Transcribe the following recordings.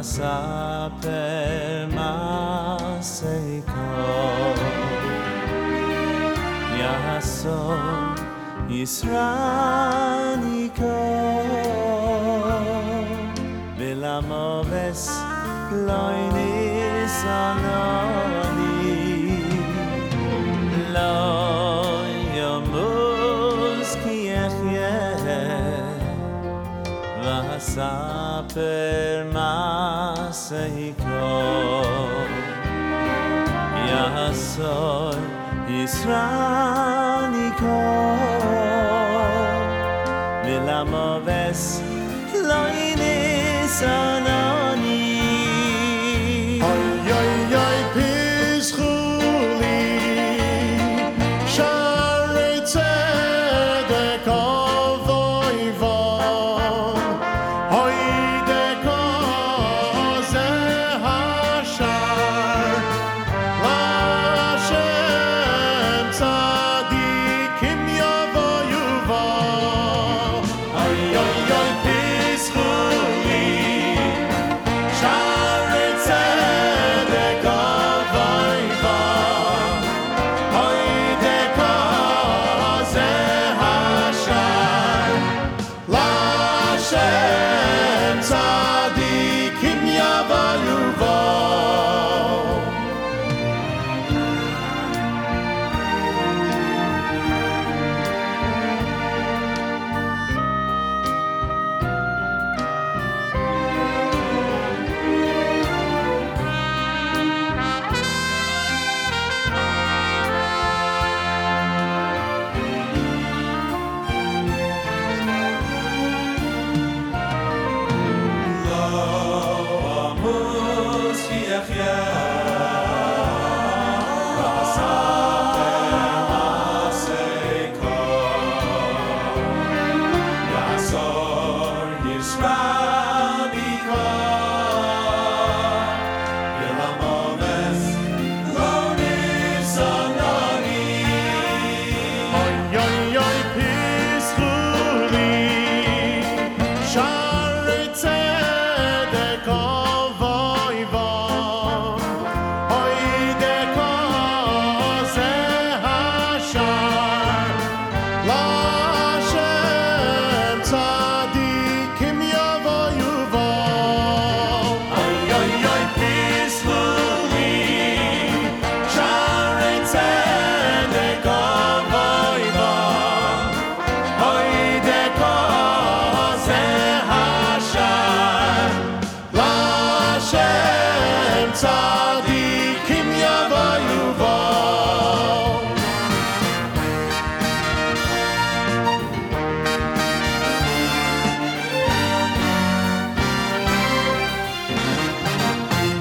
אספר מעשיקו יעשו ישרניקו ולמובס לא ניסנוני לא ימוס כי יחיה ואספר מעשיקו יעשו ישרניקו ולמובס לא ניסנוני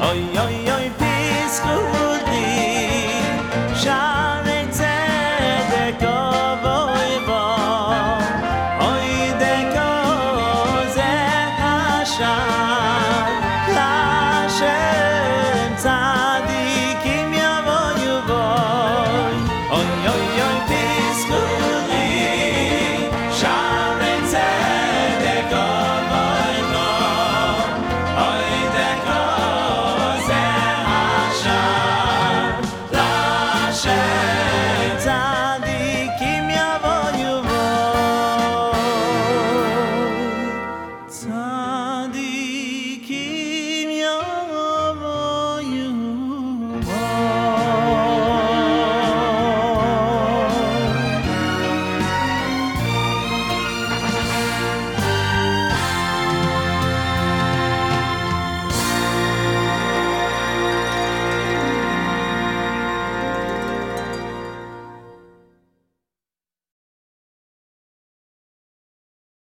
Ay ay ay.